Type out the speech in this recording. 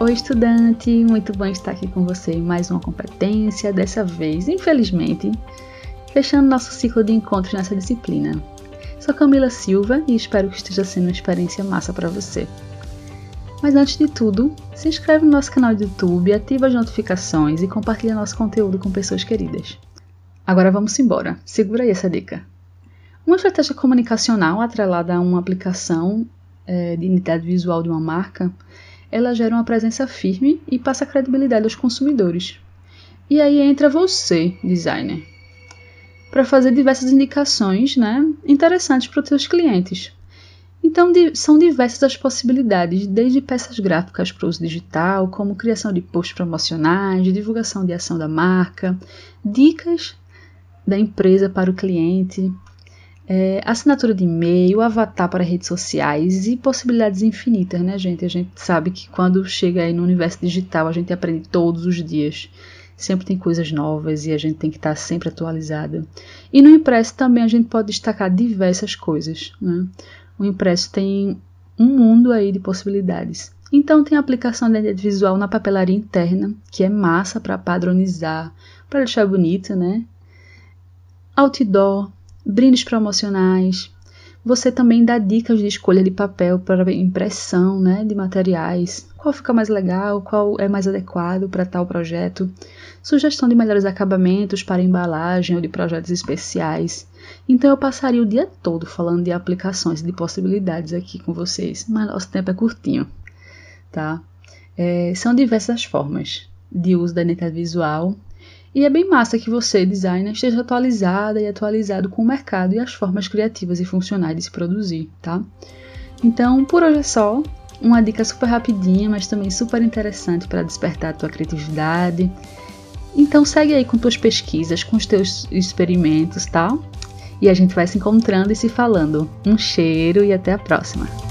Oi, estudante! Muito bom estar aqui com você em mais uma competência, dessa vez, infelizmente, fechando nosso ciclo de encontros nessa disciplina. Sou Camila Silva e espero que esteja sendo uma experiência massa para você. Mas antes de tudo, se inscreve no nosso canal do YouTube, ativa as notificações e compartilha nosso conteúdo com pessoas queridas. Agora vamos embora, segura aí essa dica. Uma estratégia comunicacional atrelada a uma aplicação é, de identidade visual de uma marca ela gera uma presença firme e passa credibilidade aos consumidores. E aí entra você, designer, para fazer diversas indicações né, interessantes para os seus clientes. Então, são diversas as possibilidades, desde peças gráficas para uso digital, como criação de posts promocionais, divulgação de ação da marca, dicas da empresa para o cliente, é, assinatura de e-mail, avatar para redes sociais e possibilidades infinitas, né, gente? A gente sabe que quando chega aí no universo digital, a gente aprende todos os dias. Sempre tem coisas novas e a gente tem que estar sempre atualizada. E no impresso também a gente pode destacar diversas coisas. Né? O impresso tem um mundo aí de possibilidades. Então tem a aplicação da identidade visual na papelaria interna, que é massa para padronizar, para deixar bonito, né? Outdoor, brindes promocionais. Você também dá dicas de escolha de papel para impressão, né, de materiais, qual fica mais legal, qual é mais adequado para tal projeto, sugestão de melhores acabamentos para embalagem ou de projetos especiais. Então eu passaria o dia todo falando de aplicações e de possibilidades aqui com vocês, mas nosso tempo é curtinho, tá? É, são diversas formas de uso da identidade visual e é bem massa que você, designer, esteja atualizada e atualizado com o mercado e as formas criativas e funcionais de se produzir, tá? Então, por hoje é só. Uma dica super rapidinha, mas também super interessante para despertar a tua criatividade. Então segue aí com tuas pesquisas, com os teus experimentos, tá? E a gente vai se encontrando e se falando. Um cheiro e até a próxima!